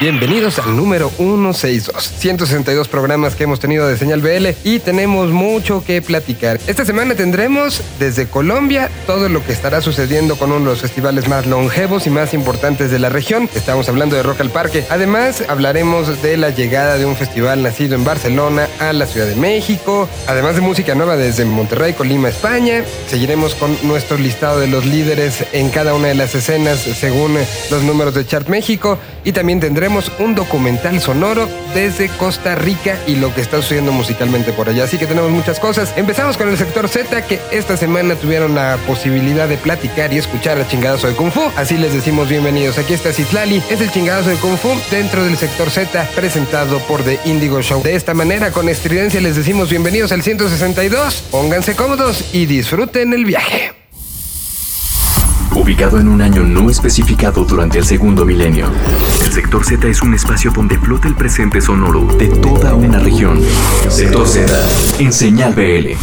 Bienvenidos al número 162, 162 programas que hemos tenido de Señal BL y tenemos mucho que platicar. Esta semana tendremos desde Colombia todo lo que estará sucediendo con uno de los festivales más longevos y más importantes de la región. Estamos hablando de Rock al Parque. Además, hablaremos de la llegada de un festival nacido en Barcelona a la Ciudad de México. Además de música nueva desde Monterrey, Colima, España. Seguiremos con nuestro listado de los líderes en cada una de las escenas según los números de Chart México. Y también tendremos un documental sonoro desde Costa Rica y lo que está sucediendo musicalmente por allá. Así que tenemos muchas cosas. Empezamos con el sector Z, que esta semana tuvieron la posibilidad de platicar y escuchar el chingadazo de Kung Fu. Así les decimos bienvenidos. Aquí está Citlali, es el chingadazo de Kung Fu dentro del sector Z, presentado por The Indigo Show. De esta manera, con estridencia, les decimos bienvenidos al 162. Pónganse cómodos y disfruten el viaje. Ubicado en un año no especificado durante el segundo milenio, el sector Z es un espacio donde flota el presente sonoro de toda una región. Sector Z, en Señal BL.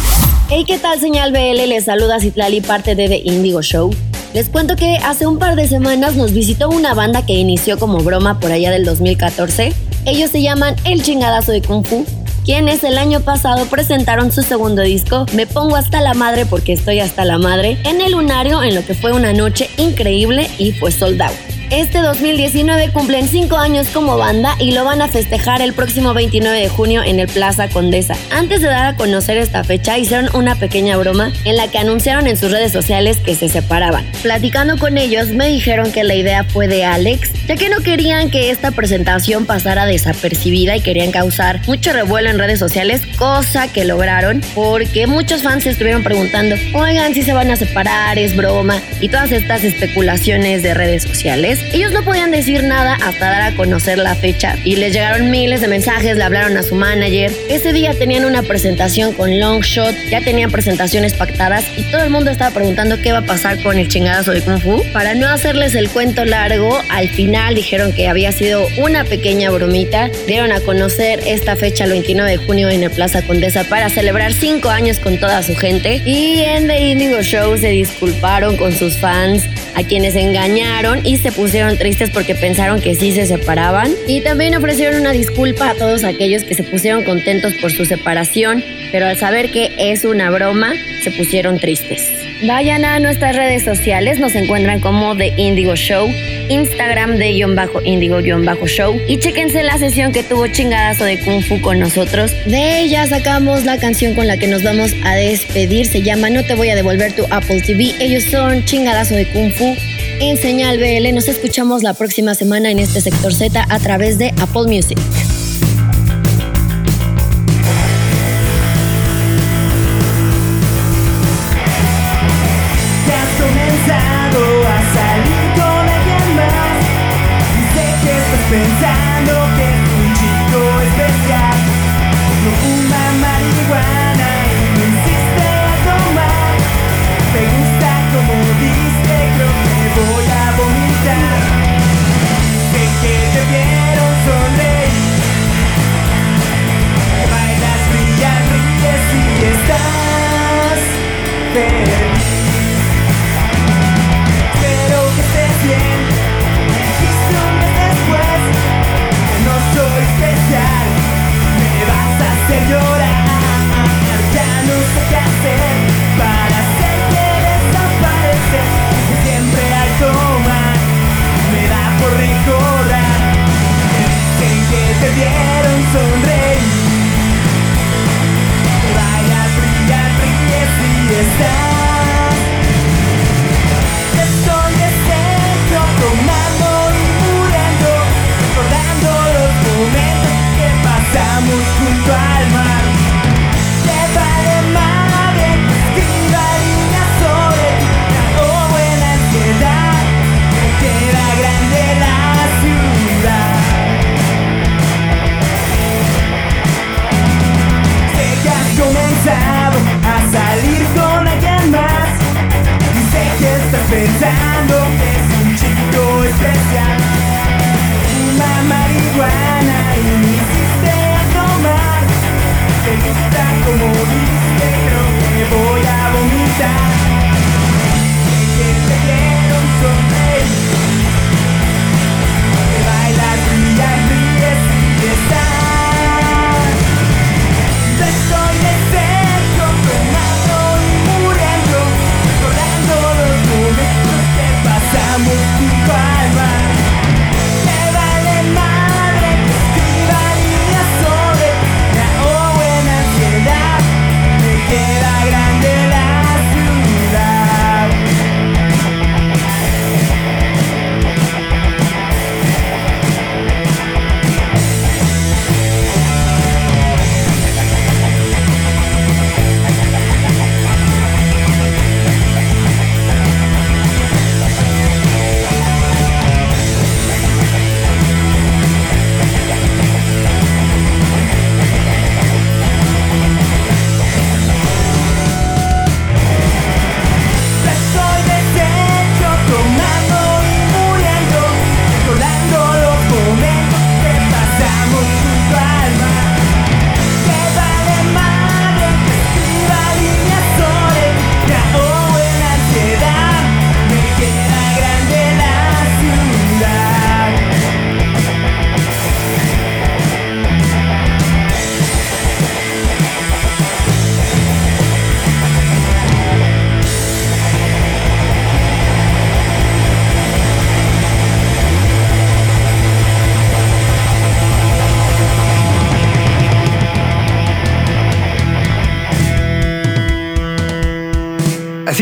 Hey, ¿qué tal Señal BL? Les saluda Citlali, parte de The Indigo Show. Les cuento que hace un par de semanas nos visitó una banda que inició como broma por allá del 2014. Ellos se llaman El Chingadazo de Kung Fu quienes el año pasado presentaron su segundo disco, Me Pongo Hasta la Madre porque estoy hasta la madre, en el lunario en lo que fue una noche increíble y fue soldado. Este 2019 cumplen 5 años como banda y lo van a festejar el próximo 29 de junio en el Plaza Condesa. Antes de dar a conocer esta fecha, hicieron una pequeña broma en la que anunciaron en sus redes sociales que se separaban. Platicando con ellos, me dijeron que la idea fue de Alex, ya que no querían que esta presentación pasara desapercibida y querían causar mucho revuelo en redes sociales, cosa que lograron porque muchos fans se estuvieron preguntando, oigan, si se van a separar, es broma, y todas estas especulaciones de redes sociales. Ellos no podían decir nada hasta dar a conocer la fecha y les llegaron miles de mensajes, le hablaron a su manager. Ese día tenían una presentación con Longshot, ya tenían presentaciones pactadas y todo el mundo estaba preguntando qué va a pasar con el chingadazo de Kung Fu. Para no hacerles el cuento largo, al final dijeron que había sido una pequeña bromita. Dieron a conocer esta fecha el 29 de junio en el Plaza Condesa para celebrar cinco años con toda su gente. Y en The Indigo Show se disculparon con sus fans, a quienes engañaron y se pusieron pusieron tristes porque pensaron que sí se separaban. Y también ofrecieron una disculpa a todos aquellos que se pusieron contentos por su separación, pero al saber que es una broma, se pusieron tristes. Vayan a nuestras redes sociales, nos encuentran como The Indigo Show, Instagram de guion bajo Indigo guion bajo Show y chequense la sesión que tuvo chingadazo de Kung Fu con nosotros. De ella sacamos la canción con la que nos vamos a despedir, se llama No te voy a devolver tu Apple TV. Ellos son chingadazo de Kung Fu en Señal BL. Nos escuchamos la próxima semana en este sector Z a través de Apple Music.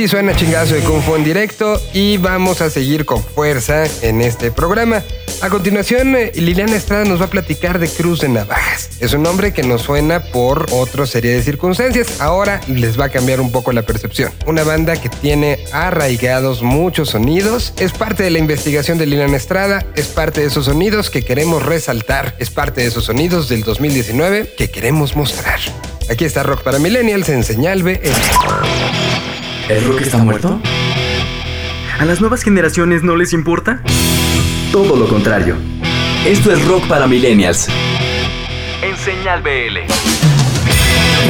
Suena chingazo de Kung Fu en directo y vamos a seguir con fuerza en este programa. A continuación, eh, Liliana Estrada nos va a platicar de Cruz de Navajas. Es un nombre que nos suena por otra serie de circunstancias. Ahora les va a cambiar un poco la percepción. Una banda que tiene arraigados muchos sonidos. Es parte de la investigación de Liliana Estrada. Es parte de esos sonidos que queremos resaltar. Es parte de esos sonidos del 2019 que queremos mostrar. Aquí está Rock para Millennials en Señal BL. ¿El rock está muerto? ¿A las nuevas generaciones no les importa? Todo lo contrario. Esto es Rock para Millennials. En Señal BL.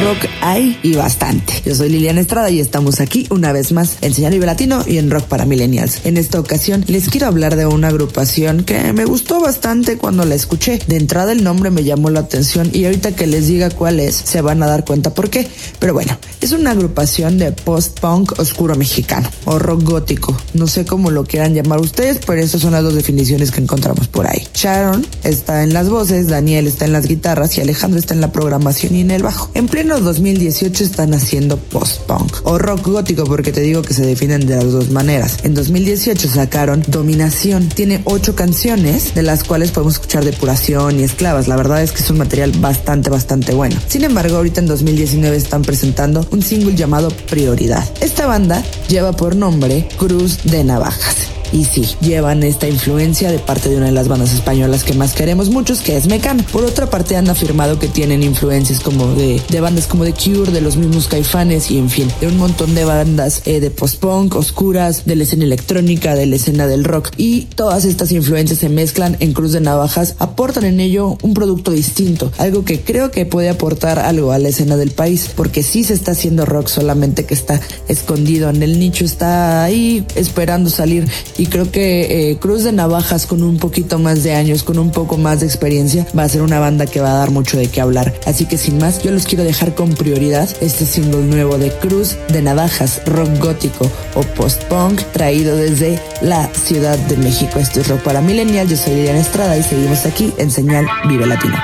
Rock hay y bastante. Yo soy Liliana Estrada y estamos aquí una vez más en Señal Vive Latino y en Rock para Millennials. En esta ocasión les quiero hablar de una agrupación que me gustó bastante cuando la escuché. De entrada el nombre me llamó la atención y ahorita que les diga cuál es se van a dar cuenta por qué. Pero bueno, es una agrupación de post-punk oscuro mexicano o rock gótico. No sé cómo lo quieran llamar ustedes, pero estas son las dos definiciones que encontramos por ahí. Sharon está en las voces, Daniel está en las guitarras y Alejandro está en la programación y en el bajo. Pleno 2018 están haciendo post-punk o rock gótico porque te digo que se definen de las dos maneras. En 2018 sacaron Dominación. Tiene ocho canciones de las cuales podemos escuchar Depuración y Esclavas. La verdad es que es un material bastante, bastante bueno. Sin embargo, ahorita en 2019 están presentando un single llamado Prioridad. Esta banda lleva por nombre Cruz de Navajas. Y sí, llevan esta influencia de parte de una de las bandas españolas que más queremos muchos, que es Mecano. Por otra parte, han afirmado que tienen influencias como de, de bandas como The Cure, de los mismos Caifanes y en fin, de un montón de bandas eh, de post-punk, oscuras, de la escena electrónica, de la escena del rock. Y todas estas influencias se mezclan en Cruz de Navajas, aportan en ello un producto distinto, algo que creo que puede aportar algo a la escena del país, porque sí se está haciendo rock, solamente que está escondido en el nicho, está ahí esperando salir y creo que eh, Cruz de Navajas con un poquito más de años, con un poco más de experiencia, va a ser una banda que va a dar mucho de qué hablar. Así que sin más, yo los quiero dejar con prioridad este single nuevo de Cruz de Navajas, rock gótico o post-punk, traído desde la Ciudad de México. Esto es Rock para Millennial, yo soy Liliana Estrada y seguimos aquí en Señal Vive Latino.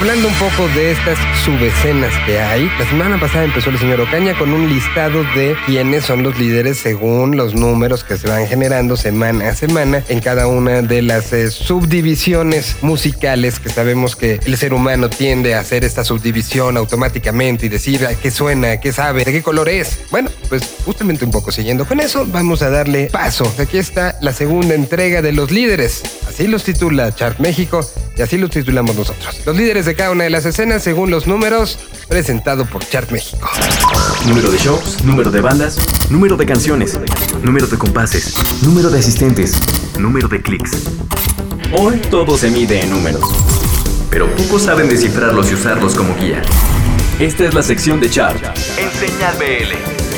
Hablando un poco de estas subescenas que hay, la semana pasada empezó el señor Ocaña con un listado de quiénes son los líderes según los números que se van generando semana a semana en cada una de las eh, subdivisiones musicales que sabemos que el ser humano tiende a hacer esta subdivisión automáticamente y decir a qué suena, qué sabe, de qué color es. Bueno, pues justamente un poco siguiendo con eso, vamos a darle paso. Aquí está la segunda entrega de los líderes. Así los titula Chart México y así los titulamos nosotros. Los líderes de cada una de las escenas según los números presentado por Chart México. Número de shows, número de bandas, número de canciones, número de compases, número de asistentes, número de clics. Hoy todo se mide en números, pero pocos saben descifrarlos y usarlos como guía. Esta es la sección de Chart en Señal BL.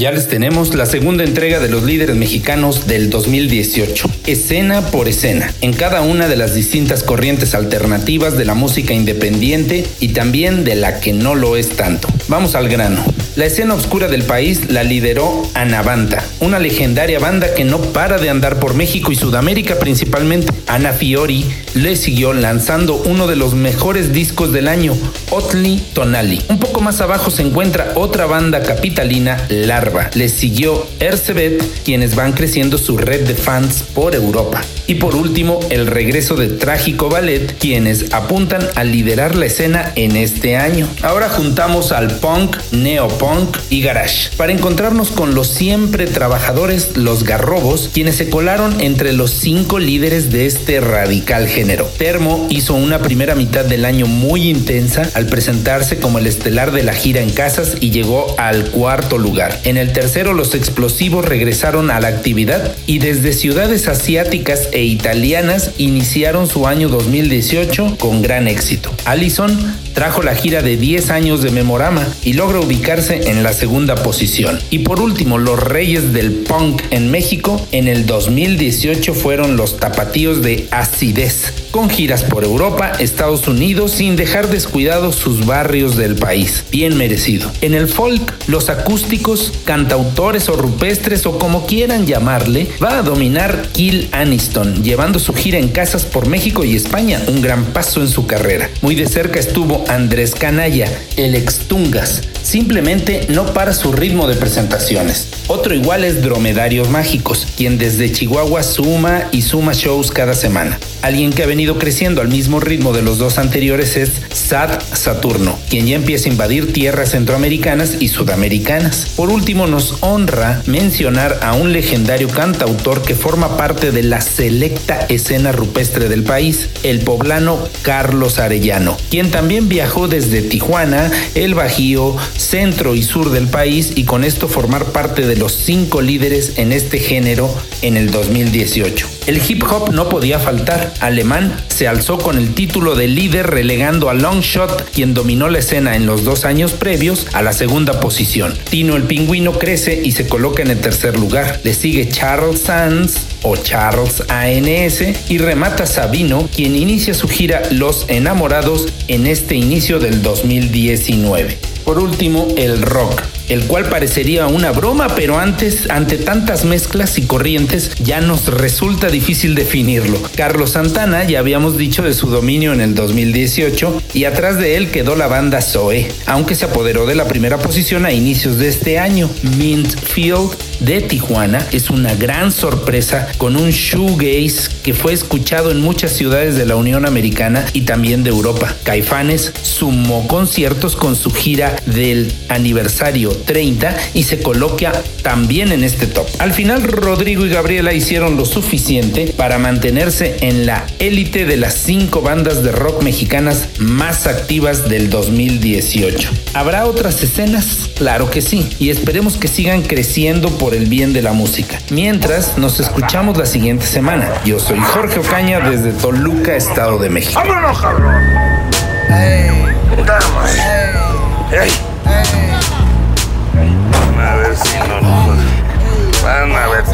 Ya les tenemos la segunda entrega de los líderes mexicanos del 2018, escena por escena, en cada una de las distintas corrientes alternativas de la música independiente y también de la que no lo es tanto. Vamos al grano. La escena oscura del país la lideró Anavanta, una legendaria banda que no para de andar por México y Sudamérica principalmente. Ana Fiori le siguió lanzando uno de los mejores discos del año, Otli Tonali. Un poco más abajo se encuentra otra banda capitalina, Larva. Le siguió Ercebet, quienes van creciendo su red de fans por Europa. Y por último, el regreso de Trágico Ballet, quienes apuntan a liderar la escena en este año. Ahora juntamos al punk, neopunk y garage para encontrarnos con los siempre trabajadores, los garrobos, quienes se colaron entre los cinco líderes de este radical género. Termo hizo una primera mitad del año muy intensa al presentarse como el estelar de la gira en casas y llegó al cuarto lugar. En el tercero, los explosivos regresaron a la actividad y desde ciudades asiáticas e italianas iniciaron su año 2018 con gran éxito. Allison trajo la gira de 10 años de Memorama y logra ubicarse en la segunda posición. Y por último, los reyes del punk en México en el 2018 fueron los tapatíos de Acidez, con giras por Europa, Estados Unidos, sin dejar descuidados sus barrios del país. Bien merecido. En el folk, los acústicos, cantautores o rupestres o como quieran llamarle, va a dominar Kill Aniston, llevando su gira en casas por México y España, un gran paso en su carrera. Muy de cerca estuvo Andrés Canalla, el extungas, simplemente no para su ritmo de presentaciones. Otro igual es Dromedarios Mágicos, quien desde Chihuahua suma y suma shows cada semana. Alguien que ha venido creciendo al mismo ritmo de los dos anteriores es Sad Saturno, quien ya empieza a invadir tierras centroamericanas y sudamericanas. Por último, nos honra mencionar a un legendario cantautor que forma parte de la selecta escena rupestre del país, el poblano Carlos Arellano, quien también viajó desde Tijuana, el Bajío, centro y sur del país y con esto formar parte de los cinco líderes en este género en el 2018. El hip hop no podía faltar. Alemán se alzó con el título de líder relegando a Longshot, quien dominó la escena en los dos años previos, a la segunda posición. Tino el pingüino crece y se coloca en el tercer lugar. Le sigue Charles Sands o Charles ANS y remata Sabino, quien inicia su gira Los Enamorados en este inicio del 2019. Por último, el rock el cual parecería una broma, pero antes, ante tantas mezclas y corrientes, ya nos resulta difícil definirlo. Carlos Santana, ya habíamos dicho de su dominio en el 2018, y atrás de él quedó la banda Zoe, aunque se apoderó de la primera posición a inicios de este año. Mint Field de Tijuana es una gran sorpresa con un shoegaze que fue escuchado en muchas ciudades de la Unión Americana y también de Europa. Caifanes sumó conciertos con su gira del aniversario 30 y se coloca también en este top. Al final Rodrigo y Gabriela hicieron lo suficiente para mantenerse en la élite de las cinco bandas de rock mexicanas más activas del 2018. ¿Habrá otras escenas? Claro que sí, y esperemos que sigan creciendo por el bien de la música. Mientras, nos escuchamos la siguiente semana. Yo soy Jorge Ocaña desde Toluca, Estado de México. ¡Vámonos, cabrón! ¡Ey! ¡Ey! A ver si no nos... Van a ver.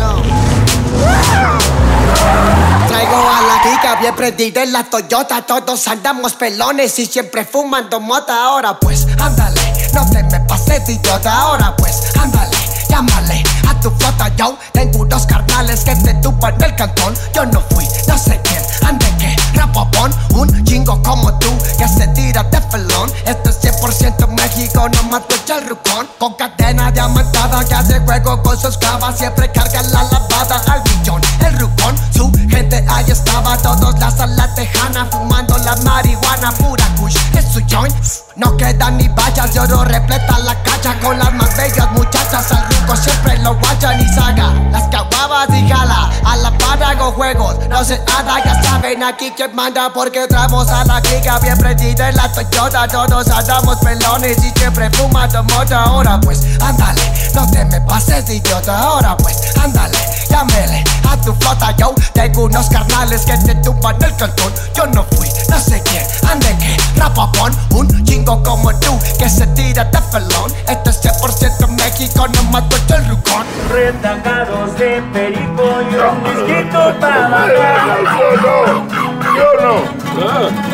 Traigo a la Kika bien prendida en la Toyota Todos andamos pelones y siempre fumando mota. Ahora pues, ándale, no te me pases de idiota. Ahora pues, ándale, llámale a tu flota. Yo tengo unos carnales que te tupan del cantón. Yo no fui, no sé quién, un chingo como tú que se tira de felón. Esto es 100% México, no mato el rucón. Con cadena diamantada que hace juego con sus clavas, siempre carga la lavada al millón. El rucón, su gente ahí estaba, todos la sala tejana, fumando la marihuana pura kush. No quedan ni vallas, de oro repleta la cacha con las más bellas muchachas. Al ruco siempre lo guachan y saga las caguabas y jala. A la par hago juegos, no se haga, ya saben aquí quién manda porque traemos a la clica bien prendida en la Toyota. Todos andamos pelones y siempre fumando. Ahora pues, ándale, no te me pases idiota. Ahora pues, ándale, llámele a tu flota. Yo tengo unos carnales que te tumban el cantón. Yo no fui, no sé quién, ande que rapapón. Un chingo como tú que se tira de felón. Esto es 100% México, no mato el rucón. Retacados de perico y un disquito para bajar. Yo no.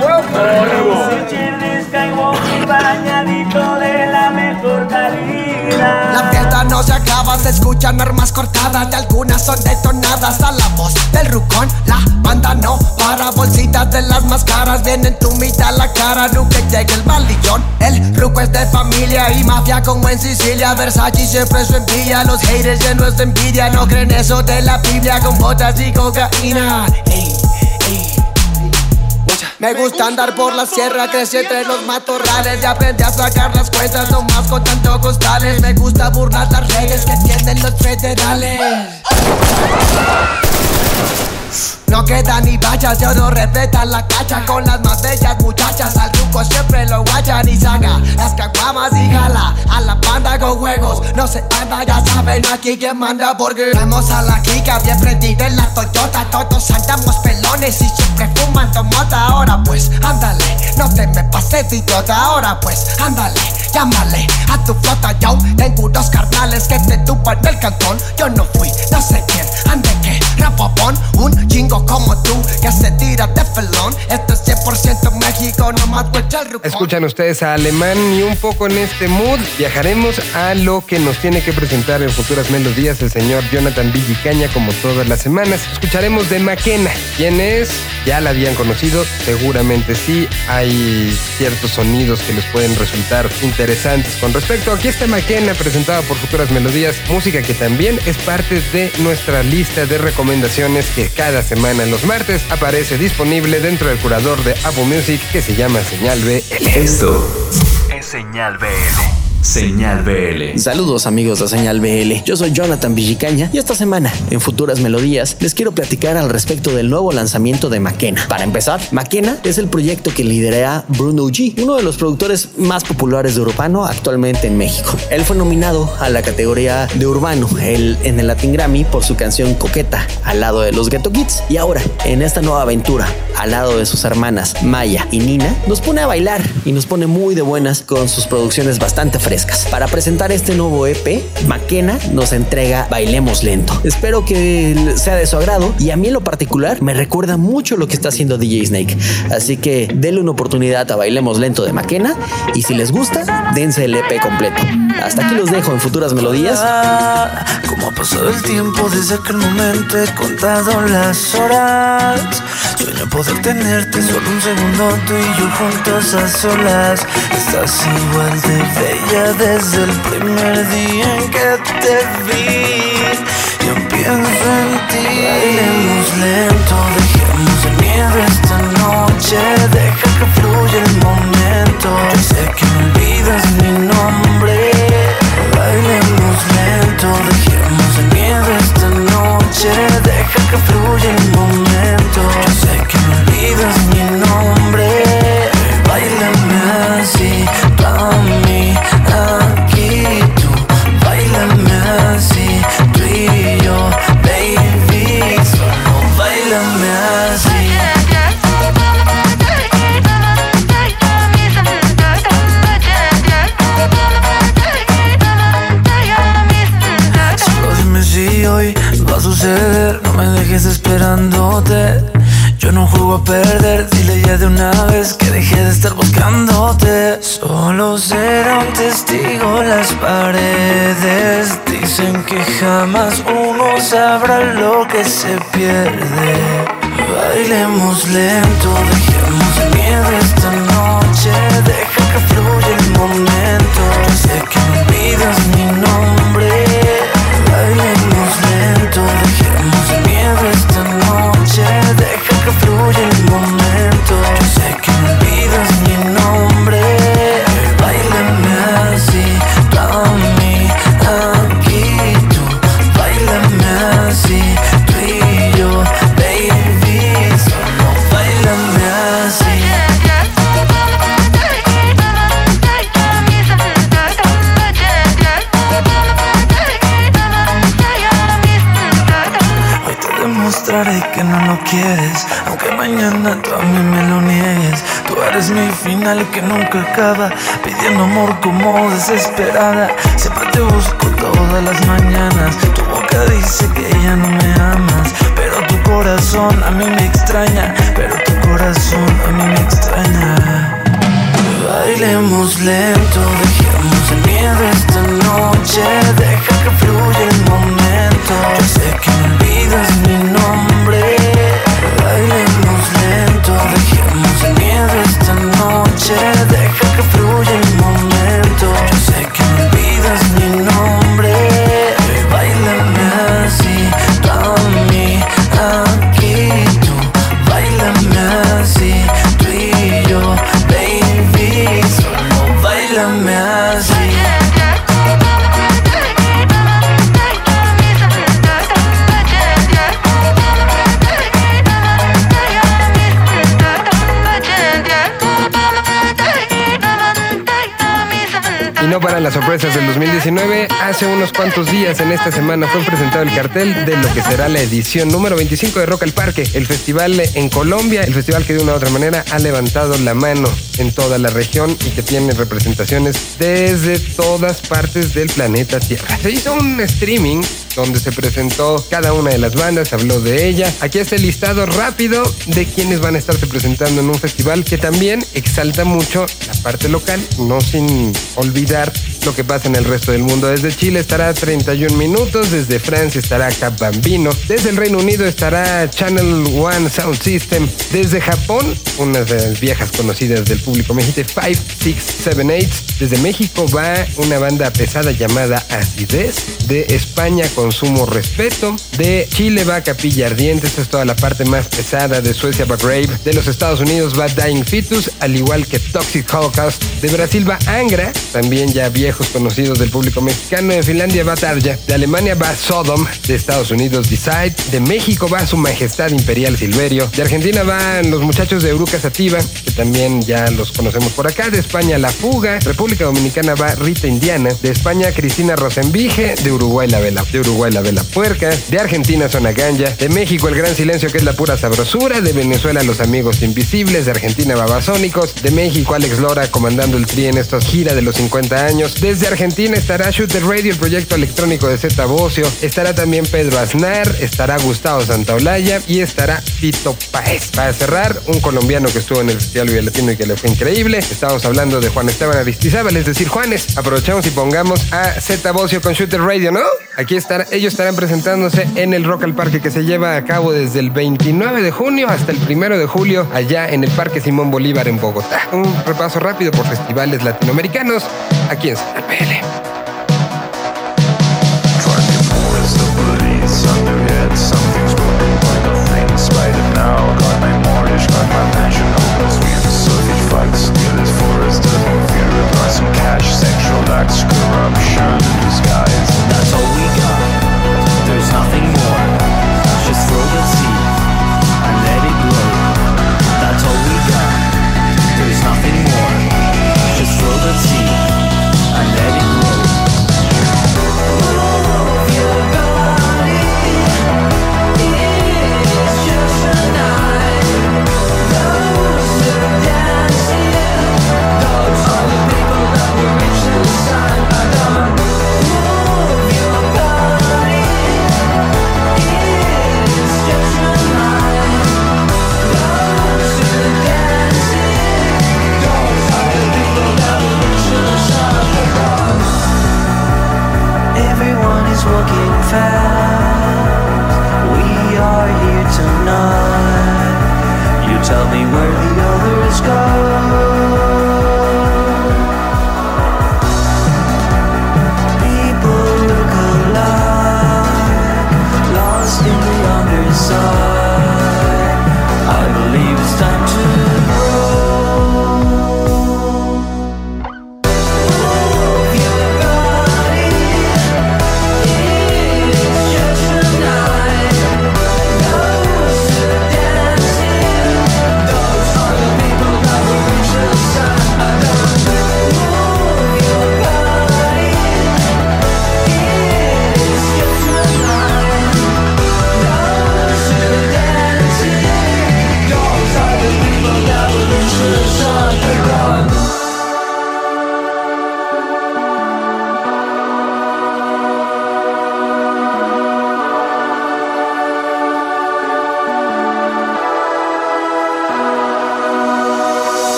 Por chiles caigo no se acaba, se escuchan armas cortadas y algunas son detonadas a la voz del rucón. La banda no para, bolsitas de las más caras vienen tu mitad la cara, nunca llega el balillón. El ruco es de familia y mafia como en Sicilia, Versace siempre su envidia. Los haters llenos de envidia no creen eso de la Biblia con botas y cocaína. Ey, ey. Me gusta andar por la sierra, crecí entre los matorrales y aprendí a sacar las cuentas nomás con tanto costales. Me gusta burlar las que tienen los federales. No queda ni vallas, yo no respetan la cacha con las más bellas muchachas. Al truco siempre lo guachan y saca las caguamas y jala a la banda con juegos. No se anda, ya saben aquí quién manda porque vamos a la clica bien prendida en la Toyota. Todos andamos pelones y siempre fumando mota. Ahora pues, ándale, no te me pases idiota. Ahora pues, ándale, llámale a tu flota. Yo tengo unos carnales que te tupan el cantón. Yo no fui, no sé quién, ande que rapopón, un chingo como tú que se tira de felón. Esto es 100% México, no más el rucón. Escuchan ustedes a Alemán y un poco en este mood viajaremos a lo que nos tiene que presentar en futuras melodías el señor Jonathan Villicaña como todas las semanas. Escucharemos de Maquena. ¿Quién es? Ya la habían conocido, seguramente sí. Hay ciertos sonidos que les pueden resultar interesantes con respecto. Aquí está Maquena presentada por futuras melodías, música que también es parte de nuestra lista de recomendaciones que cada semana los martes aparece disponible dentro del curador de Apple Music que se llama Señal BL. Esto es Señal BL. Señal BL. Saludos amigos de Señal BL, yo soy Jonathan Villicaña y esta semana en Futuras Melodías les quiero platicar al respecto del nuevo lanzamiento de Maquena. Para empezar, Maquena es el proyecto que lidera Bruno G, uno de los productores más populares de urbano actualmente en México. Él fue nominado a la categoría de urbano en el Latin Grammy por su canción Coqueta al lado de los Ghetto Kids y ahora en esta nueva aventura al lado de sus hermanas Maya y Nina nos pone a bailar y nos pone muy de buenas con sus producciones bastante frescas. Para presentar este nuevo EP, Maquena nos entrega Bailemos Lento. Espero que sea de su agrado y a mí en lo particular me recuerda mucho lo que está haciendo DJ Snake. Así que denle una oportunidad a Bailemos Lento de Maquena y si les gusta, dense el EP completo. Hasta aquí los dejo en futuras melodías. Desde el primer día en que te vi. Yo pienso en ti. Bailemos lento, dejemos el miedo esta noche. Deja que fluya el momento. Yo sé que no olvidas mi nombre. Bailemos lento, dejemos el miedo esta noche. Deja que fluya el momento. Yo sé que no olvidas lo que se pierde. Bailemos lento, dejemos el miedo esta noche. Pidiendo amor como desesperada. Siempre te busco todas las mañanas en esta semana fue presentado el cartel de lo que será la edición número 25 de Rock al Parque, el festival en Colombia, el festival que de una u otra manera ha levantado la mano en toda la región y que tiene representaciones desde todas partes del planeta Tierra. Se hizo un streaming donde se presentó cada una de las bandas, habló de ella. Aquí está el listado rápido de quienes van a estarse presentando en un festival que también exalta mucho la parte local, no sin olvidar lo que pasa en el resto del mundo. Desde Chile estará 31 minutos, desde Francia estará Cap Bambino, desde el Reino Unido estará Channel One Sound System, desde Japón, unas de las viejas conocidas del público mexicano, 5, 6, 7, 8, desde México va una banda pesada llamada Acidez, de España Consumo Respeto, de Chile va Capilla Ardiente, esta es toda la parte más pesada, de Suecia va Grave, de los Estados Unidos va Dying Fetus, al igual que Toxic Holocaust, de Brasil va Angra, también ya conocidos del público mexicano, de Finlandia va Tarja, de Alemania va Sodom, de Estados Unidos Decide, de México va Su Majestad Imperial Silverio, de Argentina van los muchachos de Euruca Sativa, que también ya los conocemos por acá, de España La Fuga, República Dominicana va Rita Indiana, de España Cristina Rosenvige, de Uruguay La Vela, de Uruguay La Vela Puerca, de Argentina Zona Ganja, de México El Gran Silencio que es la pura sabrosura, de Venezuela Los Amigos Invisibles, de Argentina Babasónicos, de México Alex Lora comandando el tri en esta gira de los 50 años, desde Argentina estará Shoot the Radio, el proyecto electrónico de Z Bocio, estará también Pedro Aznar, estará Gustavo Santaolalla y estará Tito Paez. Para cerrar, un colombiano que estuvo en el Festival Vive Latino y que le fue increíble, estábamos hablando de Juan Esteban Aristizábal, es decir, Juanes, aprovechamos y pongamos a Z Bocio con Shoot the Radio, ¿no? Aquí ellos estarán presentándose en el Rock al Parque que se lleva a cabo desde el 29 de junio hasta el 1 de julio allá en el Parque Simón Bolívar en Bogotá. Un repaso rápido por festivales latinoamericanos aquí en Señal PL. That's all we got. There's nothing more.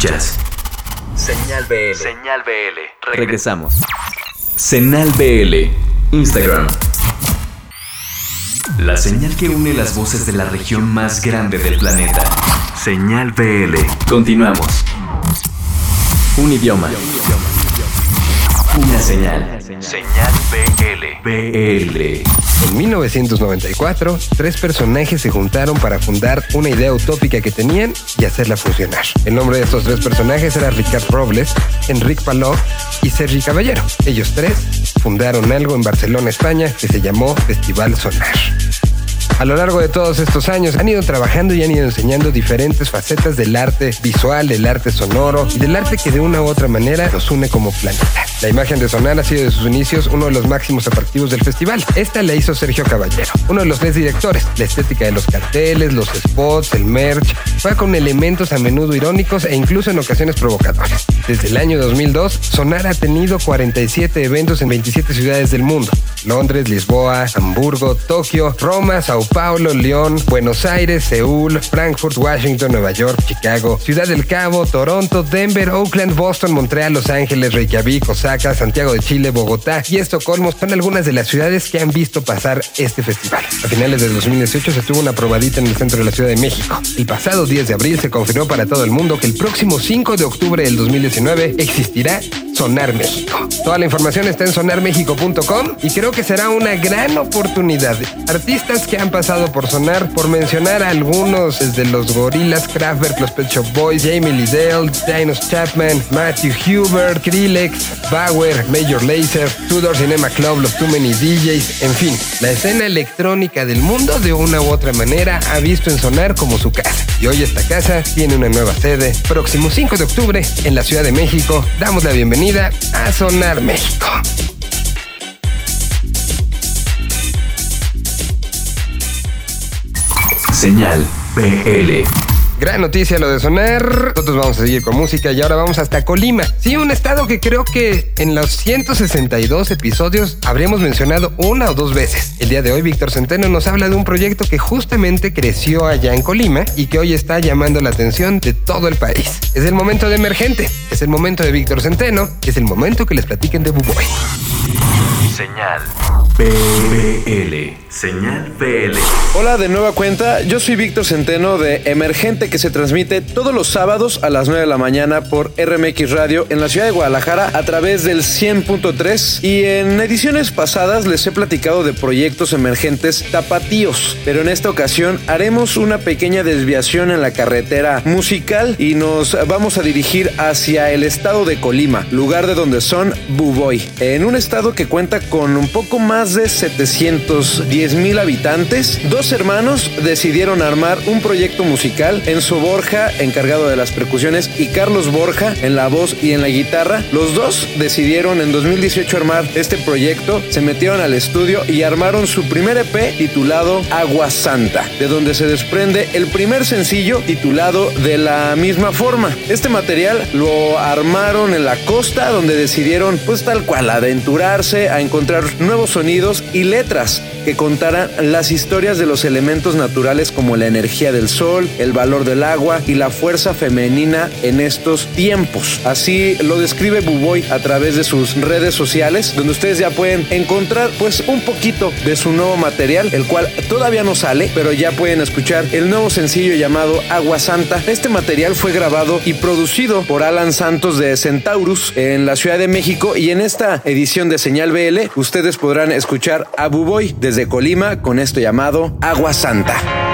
Escuchas. Señal BL. Señal BL. Regresamos. Señal BL. Instagram. La señal que une las voces de la región más grande del planeta. Señal BL. Continuamos. Un idioma. Una señal. Señal BL. BL. En 1994, tres personajes se juntaron para fundar una idea utópica que tenían y hacerla funcionar. El nombre de estos tres personajes era Ricard Robles, Enrique Paló y Sergi Caballero. Ellos tres fundaron algo en Barcelona, España, que se llamó Festival Sonar. A lo largo de todos estos años han ido trabajando y han ido enseñando diferentes facetas del arte visual, del arte sonoro y del arte que de una u otra manera nos une como planeta. La imagen de Sonar ha sido de sus inicios uno de los máximos atractivos del festival. Esta la hizo Sergio Caballero, uno de los tres directores. La estética de los carteles, los spots, el merch, fue con elementos a menudo irónicos e incluso en ocasiones provocadores. Desde el año 2002, Sonar ha tenido 47 eventos en 27 ciudades del mundo. Londres, Lisboa, Hamburgo, Tokio, Roma, Sao Paulo, León, Buenos Aires, Seúl, Frankfurt, Washington, Nueva York, Chicago, Ciudad del Cabo, Toronto, Denver, Oakland, Boston, Montreal, Los Ángeles, Reykjavik, Osaka, Santiago de Chile, Bogotá y Estocolmo son algunas de las ciudades que han visto pasar este festival. A finales de 2018 se tuvo una probadita en el centro de la Ciudad de México. El pasado 10 de abril se confirmó para todo el mundo que el próximo 5 de octubre del 2019 existirá Sonar México. Toda la información está en sonarmexico.com y creo que será una gran oportunidad. Artistas que han pasado por Sonar, por mencionar a algunos desde los Gorilas, Kraftwerk, los Pet Shop Boys, Jamie Liddell, Dinos Chapman, Matthew Huber, Krillex, Bauer, Major Lazer, Tudor Cinema Club, los Too Many DJs, en fin, la escena electrónica del mundo de una u otra manera ha visto en Sonar como su casa. Y hoy esta casa tiene una nueva sede. Próximo 5 de octubre en la Ciudad de México, damos la bienvenida a Sonar México. Señal BL. Gran noticia lo de sonar. Nosotros vamos a seguir con música y ahora vamos hasta Colima. Sí, un estado que creo que en los 162 episodios habremos mencionado una o dos veces. El día de hoy Víctor Centeno nos habla de un proyecto que justamente creció allá en Colima y que hoy está llamando la atención de todo el país. Es el momento de Emergente, es el momento de Víctor Centeno, es el momento que les platiquen de Buboy. Señal BL. Señal BL. Hola de nueva cuenta, yo soy Víctor Centeno de Emergente que se transmite todos los sábados a las 9 de la mañana por RMX Radio en la ciudad de Guadalajara a través del 100.3 y en ediciones pasadas les he platicado de proyectos emergentes tapatíos, pero en esta ocasión haremos una pequeña desviación en la carretera musical y nos vamos a dirigir hacia el estado de Colima, lugar de donde son Buboy, en un estado que cuenta con un poco más de 710 mil habitantes, dos hermanos decidieron armar un proyecto musical. Enzo Borja, encargado de las percusiones, y Carlos Borja en la voz y en la guitarra. Los dos decidieron en 2018 armar este proyecto, se metieron al estudio y armaron su primer EP titulado Agua Santa, de donde se desprende el primer sencillo titulado de la misma forma. Este material lo armaron en la costa donde decidieron pues tal cual aventurarse a encontrar nuevos sonidos y letras que contaran las historias de los elementos naturales como la energía del sol, el valor del agua y la fuerza femenina en estos tiempos. Así lo describe Buboy a través de sus redes sociales, donde ustedes ya pueden encontrar pues un poquito de su nuevo material, el cual todavía no sale, pero ya pueden escuchar el nuevo sencillo llamado Agua Santa. Este material fue grabado y producido por Alan Santos de Centaurus en la Ciudad de México y en esta edición de Señal BL ustedes podrán escuchar a Buboy desde Colima con esto llamado Agua Santa.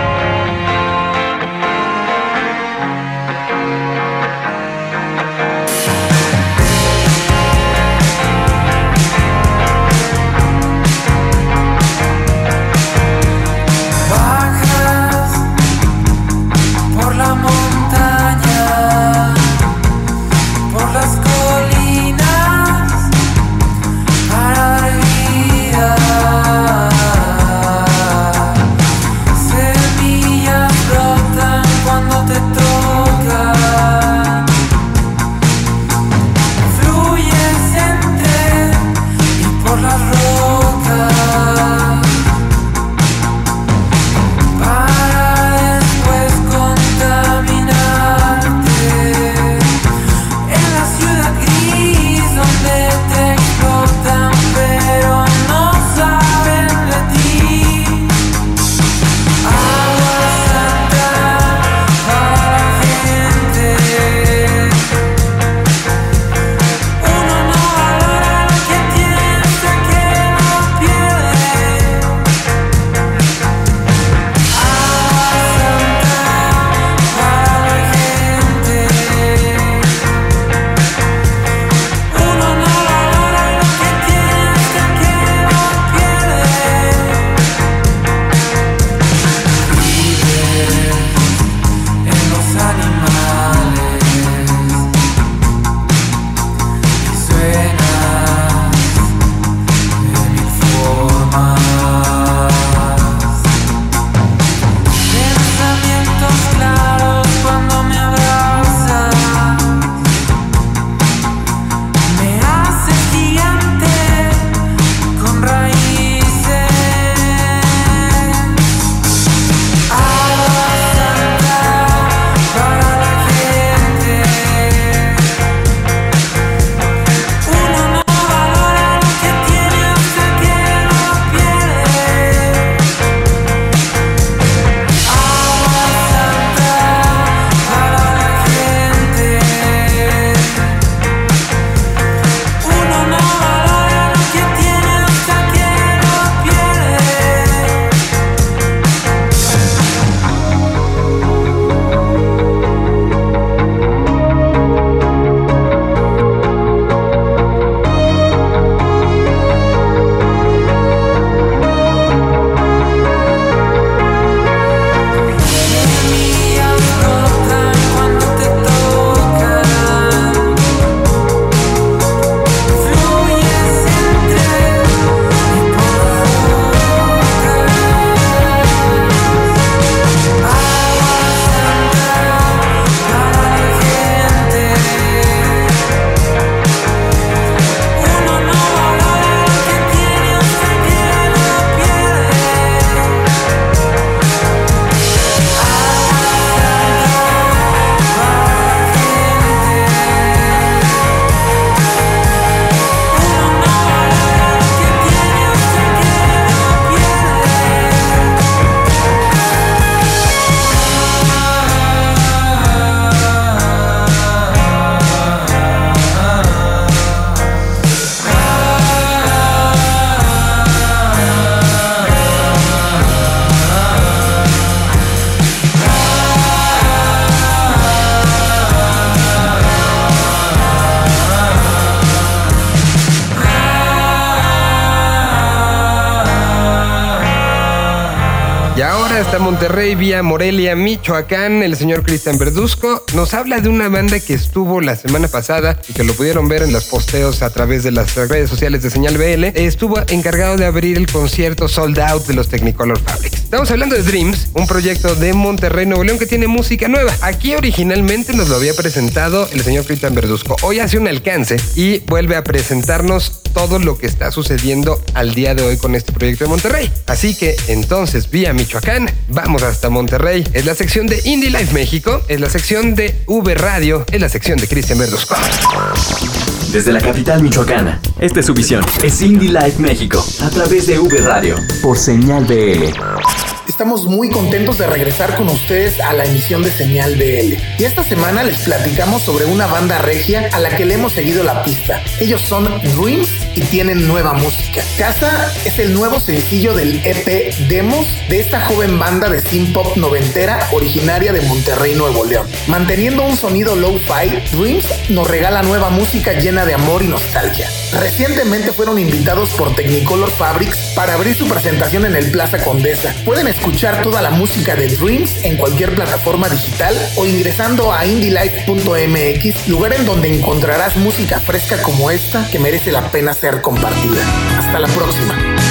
Monterrey vía Morelia, Michoacán. El señor Cristian Verduzco nos habla de una banda que estuvo la semana pasada y que lo pudieron ver en los posteos a través de las redes sociales de Señal BL. Estuvo encargado de abrir el concierto Sold Out de los Technicolor Fabrics. Estamos hablando de Dreams, un proyecto de Monterrey, Nuevo León que tiene música nueva. Aquí originalmente nos lo había presentado el señor Cristian Verduzco. Hoy hace un alcance y vuelve a presentarnos todo lo que está sucediendo al día de hoy con este proyecto de Monterrey. Así que entonces, vía Michoacán, vamos hasta Monterrey. Es la sección de Indie Life México, es la sección de V Radio, es la sección de Cristian Verduzco. Desde la capital michoacana, esta es su visión. Es Indie Life México, a través de V Radio, por señal BL. Estamos muy contentos de regresar con ustedes a la emisión de Señal BL. Y esta semana les platicamos sobre una banda regia a la que le hemos seguido la pista. Ellos son Dreams y tienen nueva música. Casa es el nuevo sencillo del EP Demos de esta joven banda de synth pop noventera originaria de Monterrey, Nuevo León. Manteniendo un sonido low-fi, Dreams nos regala nueva música llena de amor y nostalgia. Recientemente fueron invitados por Technicolor Fabrics para abrir su presentación en el Plaza Condesa. Pueden escuchar toda la música de Dreams en cualquier plataforma digital o ingresando a indylife.mx, lugar en donde encontrarás música fresca como esta que merece la pena ser compartida. Hasta la próxima.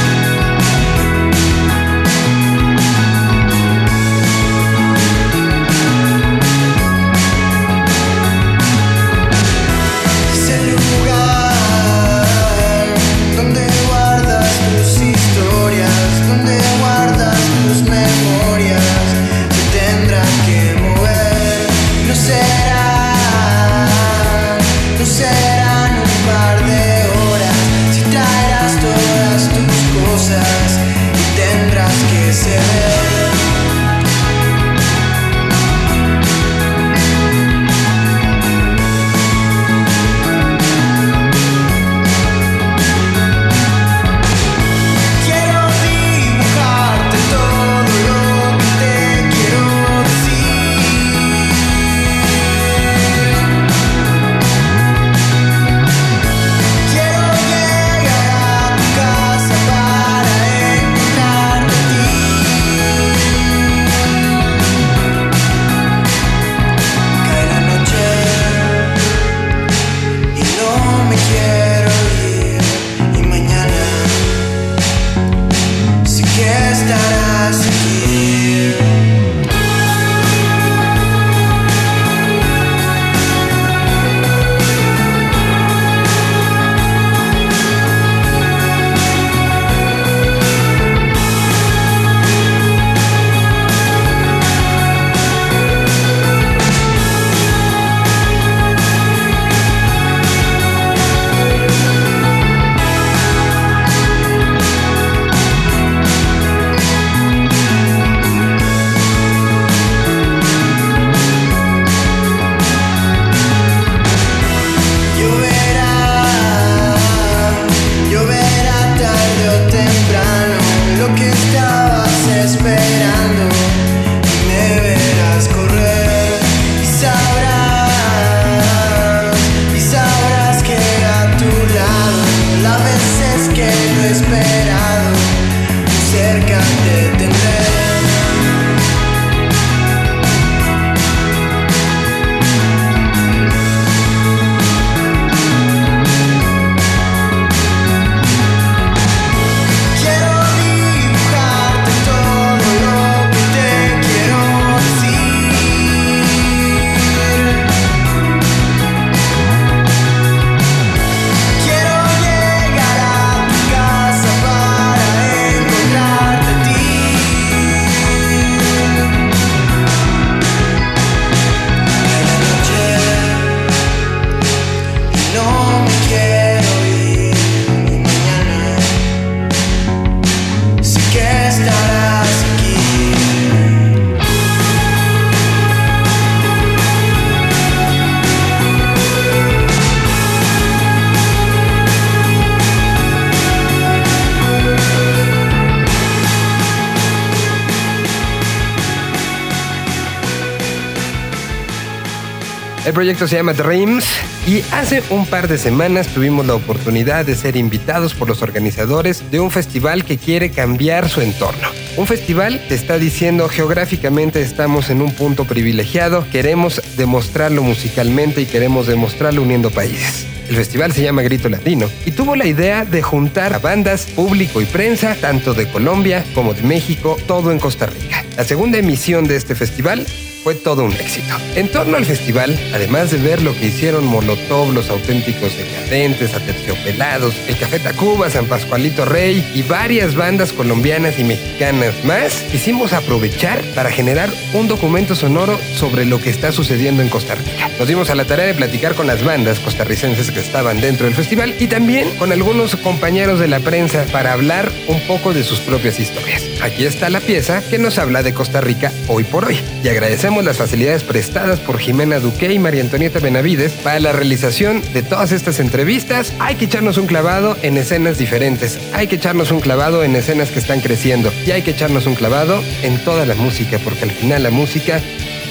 Proyecto se llama Dreams y hace un par de semanas tuvimos la oportunidad de ser invitados por los organizadores de un festival que quiere cambiar su entorno. Un festival te está diciendo geográficamente estamos en un punto privilegiado, queremos demostrarlo musicalmente y queremos demostrarlo uniendo países. El festival se llama Grito Latino y tuvo la idea de juntar a bandas, público y prensa, tanto de Colombia como de México, todo en Costa Rica. La segunda emisión de este festival fue todo un éxito. En torno al festival, además de ver lo que hicieron Molotov, los auténticos decadentes, aterciopelados, el Café Tacuba, San Pascualito Rey y varias bandas colombianas y mexicanas más, quisimos aprovechar para generar un documento sonoro sobre lo que está sucediendo en Costa Rica. Nos dimos a la tarea de platicar con las bandas costarricenses que estaban dentro del festival y también con algunos compañeros de la prensa para hablar un poco de sus propias historias. Aquí está la pieza que nos habla de Costa Rica hoy por hoy y agradecemos las facilidades prestadas por Jimena Duque y María Antonieta Benavides para la realización de todas estas entrevistas. Hay que echarnos un clavado en escenas diferentes, hay que echarnos un clavado en escenas que están creciendo y hay que echarnos un clavado en toda la música porque al final la música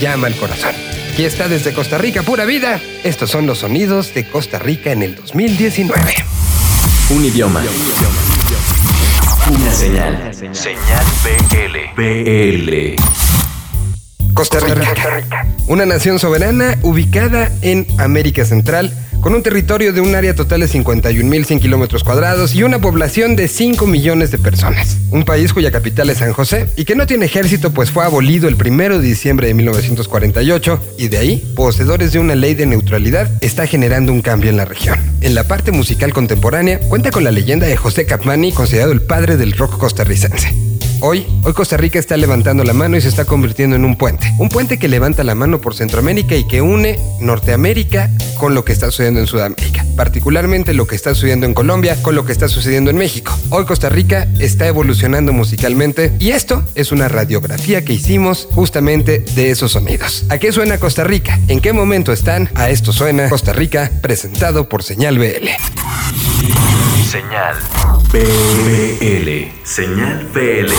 llama al corazón. Aquí está desde Costa Rica, pura vida. Estos son los sonidos de Costa Rica en el 2019. Un idioma. Una señal. Señal BL. BL. Costa Rica. Una nación soberana ubicada en América Central, con un territorio de un área total de 51.100 kilómetros cuadrados y una población de 5 millones de personas. Un país cuya capital es San José y que no tiene ejército pues fue abolido el 1 de diciembre de 1948 y de ahí, poseedores de una ley de neutralidad, está generando un cambio en la región. En la parte musical contemporánea cuenta con la leyenda de José Capmani, considerado el padre del rock costarricense. Hoy, hoy Costa Rica está levantando la mano y se está convirtiendo en un puente. Un puente que levanta la mano por Centroamérica y que une Norteamérica con lo que está sucediendo en Sudamérica. Particularmente lo que está sucediendo en Colombia con lo que está sucediendo en México. Hoy Costa Rica está evolucionando musicalmente y esto es una radiografía que hicimos justamente de esos sonidos. ¿A qué suena Costa Rica? ¿En qué momento están? A esto suena Costa Rica presentado por Señal BL. Señal BL. Señal BL.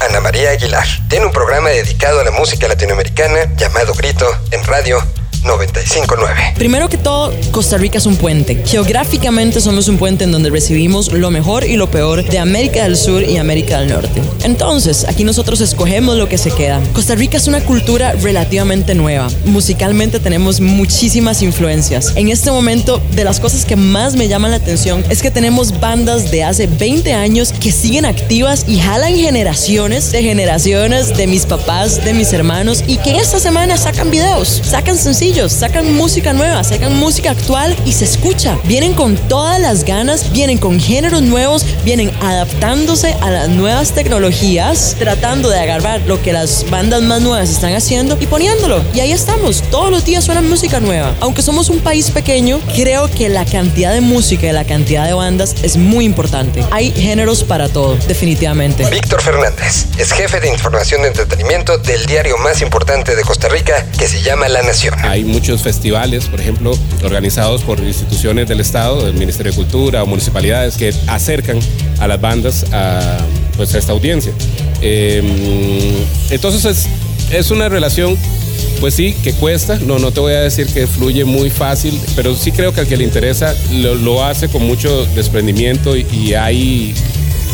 Ana María Aguilar tiene un programa dedicado a la música latinoamericana llamado Grito en radio 959. Primero que todo, Costa Rica es un puente. Geográficamente somos un puente en donde recibimos lo mejor y lo peor de América del Sur y América del Norte. Entonces, aquí nosotros escogemos lo que se queda. Costa Rica es una cultura relativamente nueva. Musicalmente tenemos muchísimas influencias. En este momento, de las cosas que más me llaman la atención es que tenemos bandas de hace 20 años que siguen activas y jalan generaciones de generaciones de mis papás, de mis hermanos y que esta semana sacan videos, sacan sencillos sacan música nueva, sacan música actual y se escucha. Vienen con todas las ganas, vienen con géneros nuevos, vienen adaptándose a las nuevas tecnologías, tratando de agarrar lo que las bandas más nuevas están haciendo y poniéndolo. Y ahí estamos, todos los días suena música nueva. Aunque somos un país pequeño, creo que la cantidad de música y la cantidad de bandas es muy importante. Hay géneros para todo, definitivamente. Víctor Fernández es jefe de información de entretenimiento del diario más importante de Costa Rica que se llama La Nación. Hay muchos festivales, por ejemplo, organizados por instituciones del Estado, del Ministerio de Cultura o municipalidades que acercan a las bandas a, pues, a esta audiencia. Eh, entonces es, es una relación pues sí, que cuesta, no, no te voy a decir que fluye muy fácil, pero sí creo que al que le interesa lo, lo hace con mucho desprendimiento y, y hay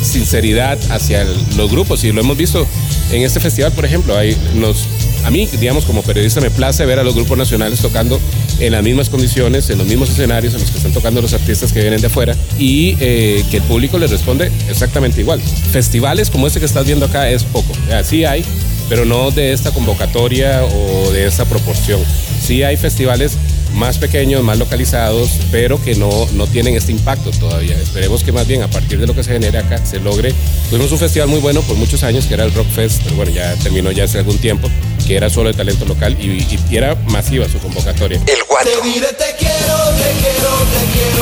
sinceridad hacia el- los grupos y lo hemos visto en este festival, por ejemplo, hay, nos, a mí, digamos, como periodista me place ver a los grupos nacionales tocando en las mismas condiciones, en los mismos escenarios en los que están tocando los artistas que vienen de afuera y eh, que el público les responde exactamente igual. Festivales como este que estás viendo acá es poco, así hay, pero no de esta convocatoria o de esta proporción. Sí hay festivales más pequeños, más localizados, pero que no, no tienen este impacto todavía. Esperemos que más bien a partir de lo que se genere acá se logre. Tuvimos un festival muy bueno por muchos años que era el Rock Fest, pero bueno, ya terminó ya hace algún tiempo, que era solo de talento local y, y- y era masiva su convocatoria. El guato.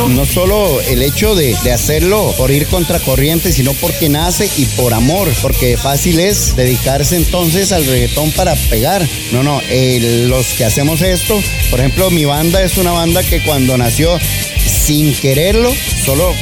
No solo el hecho de, de hacerlo por ir contracorriente, sino porque nace y por amor, porque fácil es dedicarse entonces al reggaetón para pegar. No, no, el- los que hacemos esto, por ejemplo, mi banda es una banda que cuando nació sin quererlo, solo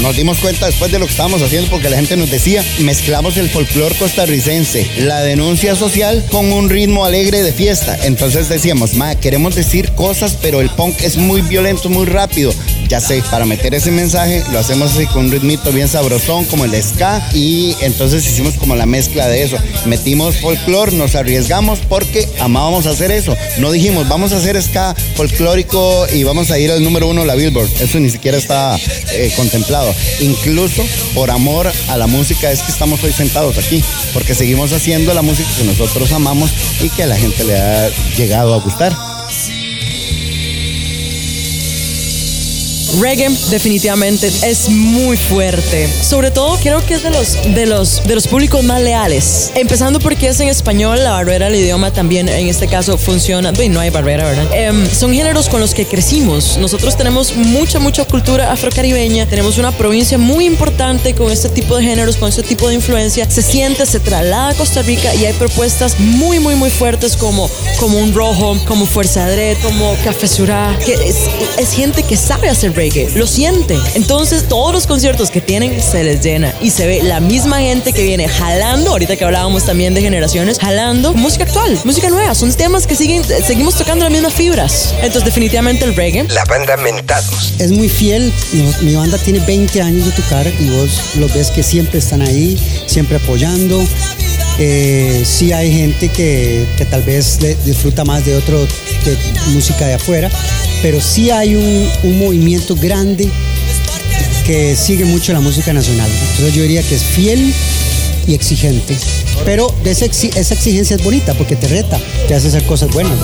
nos dimos cuenta después de lo que estábamos haciendo, porque la gente nos decía, mezclamos el folclore costarricense, la denuncia social con un ritmo alegre de fiesta. Entonces decíamos, ma, queremos decir cosas, pero el punk es muy violento, muy rápido. Ya sé, para meter ese mensaje lo hacemos así con un ritmito bien sabrosón, como el ska, y entonces hicimos como la mezcla de eso. Metimos folclore, nos arriesgamos porque amábamos hacer eso. No dijimos, vamos a hacer ska folclórico y vamos a ir al número uno de la Billboard. Eso ni siquiera está eh, contemplado. Incluso por amor a la música es que estamos hoy sentados aquí, porque seguimos haciendo la música que nosotros amamos y que a la gente le ha llegado a gustar. Reggae definitivamente es muy fuerte. Sobre todo creo que es de los, de los, de los públicos más leales. Empezando porque es en español, la barrera del idioma también en este caso funciona. Y no hay barrera, ¿verdad? Em, son géneros con los que crecimos. Nosotros tenemos mucha, mucha cultura afrocaribeña. Tenemos una provincia muy importante con este tipo de géneros, con este tipo de influencia. Se siente, se traslada a Costa Rica y hay propuestas muy, muy, muy fuertes como, como un rojo, como Fuerza Adred, como Café Surá, que es, es gente que sabe hacer reggae, lo siente. Entonces todos los conciertos que tienen se les llena y se ve la misma gente que viene jalando, ahorita que hablábamos también de generaciones, jalando música actual, música nueva, son temas que siguen, seguimos tocando las mismas fibras. Entonces definitivamente el reggae. La banda Mentados. Es muy fiel, mi, mi banda tiene 20 años de tocar y vos los ves que siempre están ahí, siempre apoyando. Eh, sí hay gente que, que tal vez le- disfruta más de otro de música de afuera, pero sí hay un, un movimiento grande que sigue mucho la música nacional. Entonces yo diría que es fiel y exigente. Pero esa exigencia es bonita porque te reta, te hace hacer cosas buenas.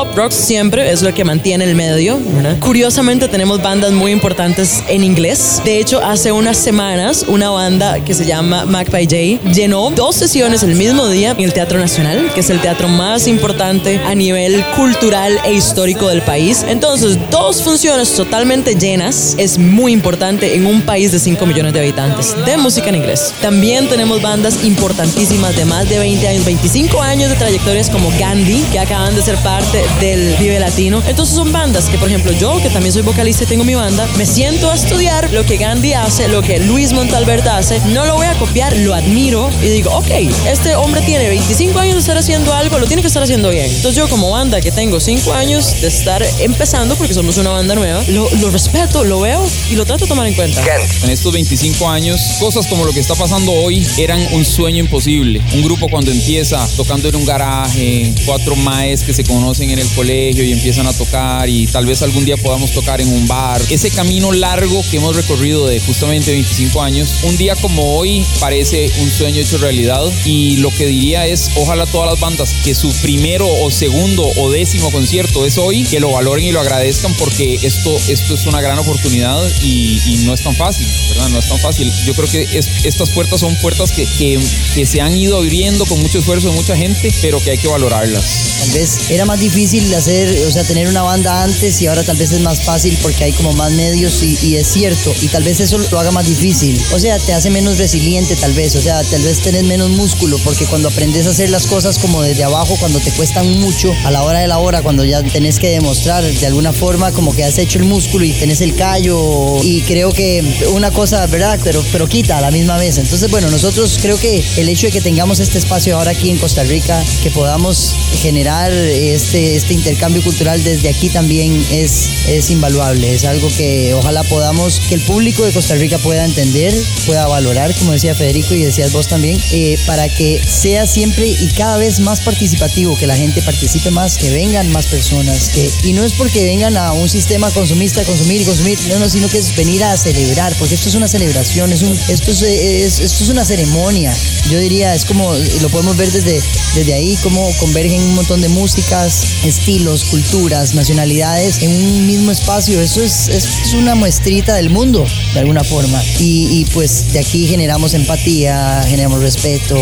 Pop rock siempre es lo que mantiene el medio. ¿verdad? Curiosamente tenemos bandas muy importantes en inglés. De hecho, hace unas semanas una banda que se llama Magpie J llenó dos sesiones el mismo día en el Teatro Nacional, que es el teatro más importante a nivel cultural e histórico del país. Entonces, dos funciones totalmente llenas es muy importante en un país de 5 millones de habitantes de música en inglés. También tenemos bandas importantísimas de más de 20 años, 25 años de trayectorias como Gandhi, que acaban de ser parte del Vive Latino. Entonces son bandas que, por ejemplo, yo, que también soy vocalista y tengo mi banda, me siento a estudiar lo que Gandhi hace, lo que Luis Montalbert hace, no lo voy a copiar, lo admiro y digo, ok, este hombre tiene 25 años de estar haciendo algo, lo tiene que estar haciendo bien. Entonces yo como banda que tengo 5 años de estar empezando, porque somos una banda nueva, lo, lo respeto, lo veo y lo trato de tomar en cuenta. En estos 25 años, cosas como lo que está pasando hoy eran un sueño imposible. Un grupo cuando empieza tocando en un garaje, cuatro maes que se conocen en el colegio y empiezan a tocar y tal vez algún día podamos tocar en un bar. Ese camino largo que hemos recorrido de justamente 25 años, un día como hoy parece un sueño hecho realidad y lo que diría es, ojalá todas las bandas que su primero o segundo o décimo concierto es hoy, que lo valoren y lo agradezcan porque esto, esto es una gran oportunidad y, y no es tan fácil, ¿verdad? No es tan fácil. Yo creo que es- estas puertas son puertas que, que, que se han ido abriendo con mucho esfuerzo de mucha gente, pero que hay que valorarlas. Tal vez era más difícil hacer, o sea, tener una banda antes y ahora tal vez es más fácil porque hay como más medios y, y es cierto. Y tal vez eso lo haga más difícil. O sea, te hace menos resiliente tal vez. O sea, tal vez tenés menos músculo porque cuando aprendes a hacer las cosas como desde abajo, cuando te cuestan mucho, a la hora de la hora, cuando ya tenés que demostrar de alguna forma como que has hecho el músculo y tenés el callo. Y creo que una cosa, ¿verdad? Pero, pero quita a la misma vez. Entonces, bueno, nosotros creo que el hecho de que tengamos este espacio ahora aquí en Costa Rica, que podamos generar este, este intercambio cultural desde aquí también es, es invaluable. Es algo que ojalá podamos, que el público de Costa Rica pueda entender, pueda valorar, como decía Federico y decías vos también, eh, para que sea siempre y cada vez más participativo, que la gente participe más, que vengan más personas. Que, y no es porque vengan a un sistema consumista, consumir y consumir, no, no, sino que es venir a celebrar, porque esto es una celebración, es un, esto, es, es- esto es una ceremonia. Yo diría, es como, lo podemos ver desde, desde ahí, cómo convergen un montón de músicas, estilos, culturas, nacionalidades en un mismo espacio. Eso es, es, una muestrita del mundo, de alguna forma. Y, pues de aquí generamos empatía, generamos respeto,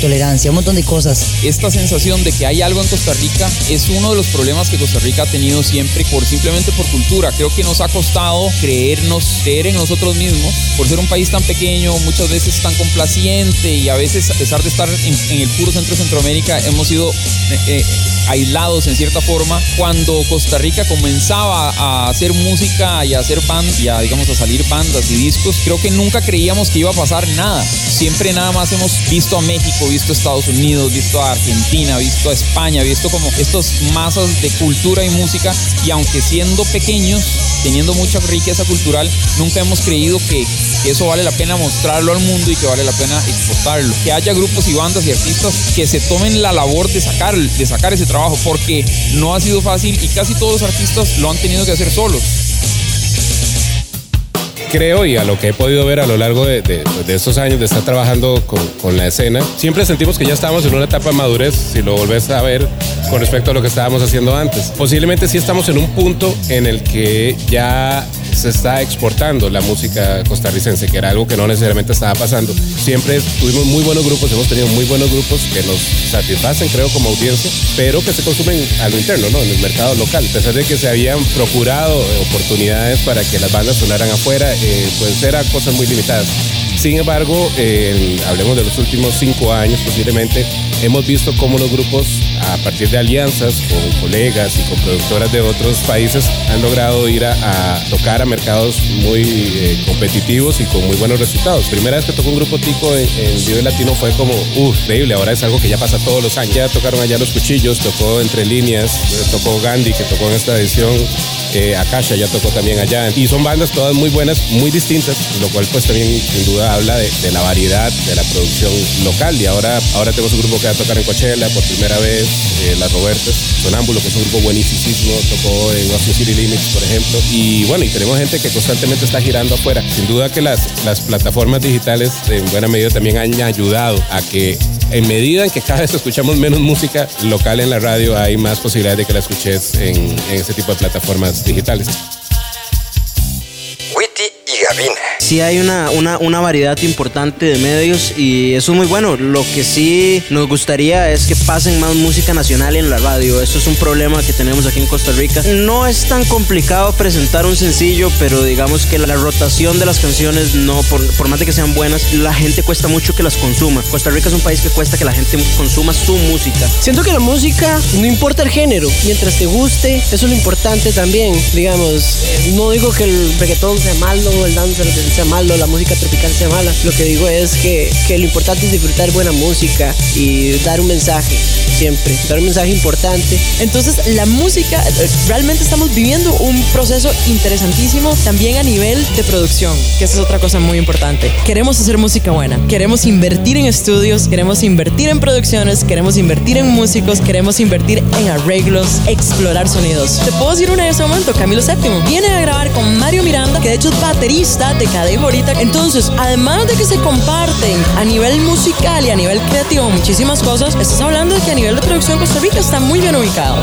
tolerancia, un montón de cosas. Esta sensación de que hay algo en Costa Rica es uno de los problemas que Costa Rica ha tenido siempre por simplemente por cultura. Creo que nos ha costado creernos, creer en nosotros mismos, por ser un país tan pequeño, muchas veces tan complaciente y a veces a pesar de estar en, en el puro centro de Centroamérica hemos sido eh, eh, aislados en cierta forma, cuando Costa Rica comenzaba a hacer música y a hacer band, y a, digamos, a salir bandas y discos, creo que nunca creíamos que iba a pasar nada. Siempre nada más hemos visto a México, visto a Estados Unidos, visto a Argentina, visto a España, visto como estas masas de cultura y música, y aunque siendo pequeños, teniendo mucha riqueza cultural, nunca hemos creído que eso vale la pena mostrarlo al mundo y que vale la pena exportarlo. Que haya grupos y bandas y artistas que se tomen la labor de sacar, de sacar ese trabajo, porque no ha sido fácil y casi todos los artistas lo han tenido que hacer solos. creo y a lo que he podido ver a lo largo de, estos años de estar trabajando con, con la escena, siempre sentimos que ya estamos en una etapa de madurez, si lo volvés a ver con respecto a lo que estábamos haciendo antes. Posiblemente sí estamos en un punto en el que ya se está exportando la música costarricense, que era algo que no necesariamente estaba pasando. Siempre tuvimos muy buenos grupos, hemos tenido muy buenos grupos que nos satisfacen, creo, como audiencia, pero que se consumen a lo interno, ¿no? En el mercado local. A pesar de que se habían procurado oportunidades para que las bandas sonaran afuera, eh, pues eran cosas muy limitadas. Sin embargo, eh, hablemos de los últimos cinco años posiblemente, hemos visto cómo los grupos, a partir de alianzas con colegas y con productoras de otros países, han logrado ir a, tocar a mercados muy eh, competitivos y con muy buenos resultados. Primera vez que tocó un grupo tico en, en Vive Latino fue como, uff, increíble, ahora es algo que ya pasa todos los años. Ya tocaron allá Los Cuchillos, tocó Entre Líneas, eh, tocó Gandhi, que tocó en esta edición, eh, Akasha ya tocó también allá. Y son bandas todas muy buenas, muy distintas, lo cual pues también sin duda habla de, la variedad de la producción local. Y ahora, ahora tenemos un grupo que va a tocar en Coachella por primera vez, eh, Las Robertas, Sonámbulo, que es un grupo buenísimo, tocó en Austin City Limits, por ejemplo. Y bueno, y tenemos gente que constantemente está girando afuera. Sin duda que las, las plataformas digitales en buena medida también han ayudado a que en medida en que cada vez escuchamos menos música local en la radio, hay más posibilidades de que la escuches en, en ese tipo de plataformas digitales. Witty y Gavin. Sí hay una, una, una variedad importante de medios y eso es muy bueno. Lo que sí nos gustaría es que pasen más música nacional en la radio. Eso es un problema que tenemos aquí en Costa Rica. No es tan complicado presentar un sencillo, pero digamos que la rotación de las canciones, no, por, por más de que sean buenas, la gente cuesta mucho que las consuma. Costa Rica es un país que cuesta que la gente consuma su música. Siento que la música, no importa el género, mientras te guste, eso es lo importante también. Digamos, no digo que el reggaetón sea malo, el dance sea malo, la música tropical sea mala. Lo que digo es que, que lo importante es disfrutar buena música y dar un mensaje, siempre, dar un mensaje importante. Entonces, la música, eh, realmente estamos viviendo un proceso interesantísimo también a nivel de producción, que esa es otra cosa muy importante. Queremos hacer música buena, queremos invertir en estudios, queremos invertir en producciones, queremos invertir en músicos, queremos invertir en arreglos, explorar sonidos. Te puedo decir una en ese momento, Camilo VII viene a grabar con Mario Miranda, que de hecho es baterista de Cadejo ahorita. Entonces, además de que se comparten a nivel musical y a nivel creativo muchísimas cosas, estás hablando de que a nivel de producción Costa Rica está muy bien ubicado.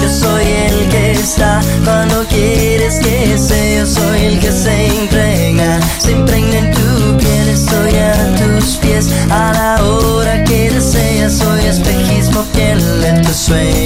Yo soy el que está cuando quieres que esté. Yo soy el que se impregna, se impregna en tu piel. Estoy a tus pies a la hora que deseas. Soy espejismo fiel de tus sueños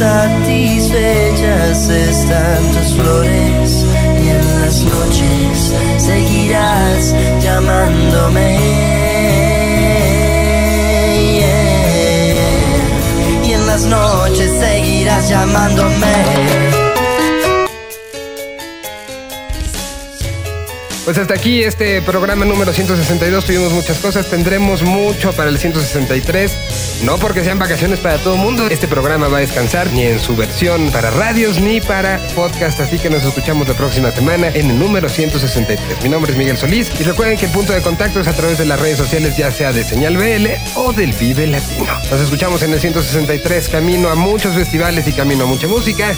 satisfechas, están tus flores y en las noches seguirás llamándome. Y en las noches seguirás llamándome. Pues hasta aquí este programa número 162. Tuvimos muchas cosas. Tendremos mucho para el 163. No porque sean vacaciones para todo el mundo. Este programa va a descansar ni en su versión para radios ni para podcast. Así que nos escuchamos la próxima semana en el número 163. Mi nombre es Miguel Solís. Y recuerden que el punto de contacto es a través de las redes sociales, ya sea de Señal BL o del Vive Latino. Nos escuchamos en el 163. Camino a muchos festivales y camino a mucha música.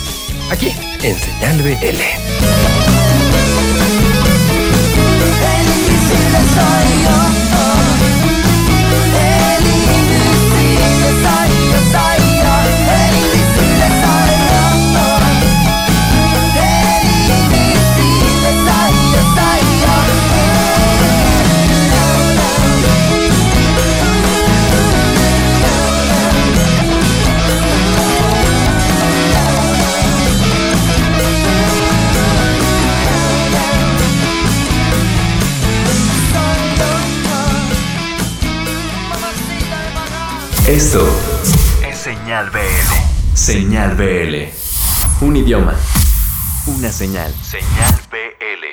Aquí en Señal BL. solo soy yo. Esto es Señal BL. Señal BL. Un idioma. Una señal. Señal BL.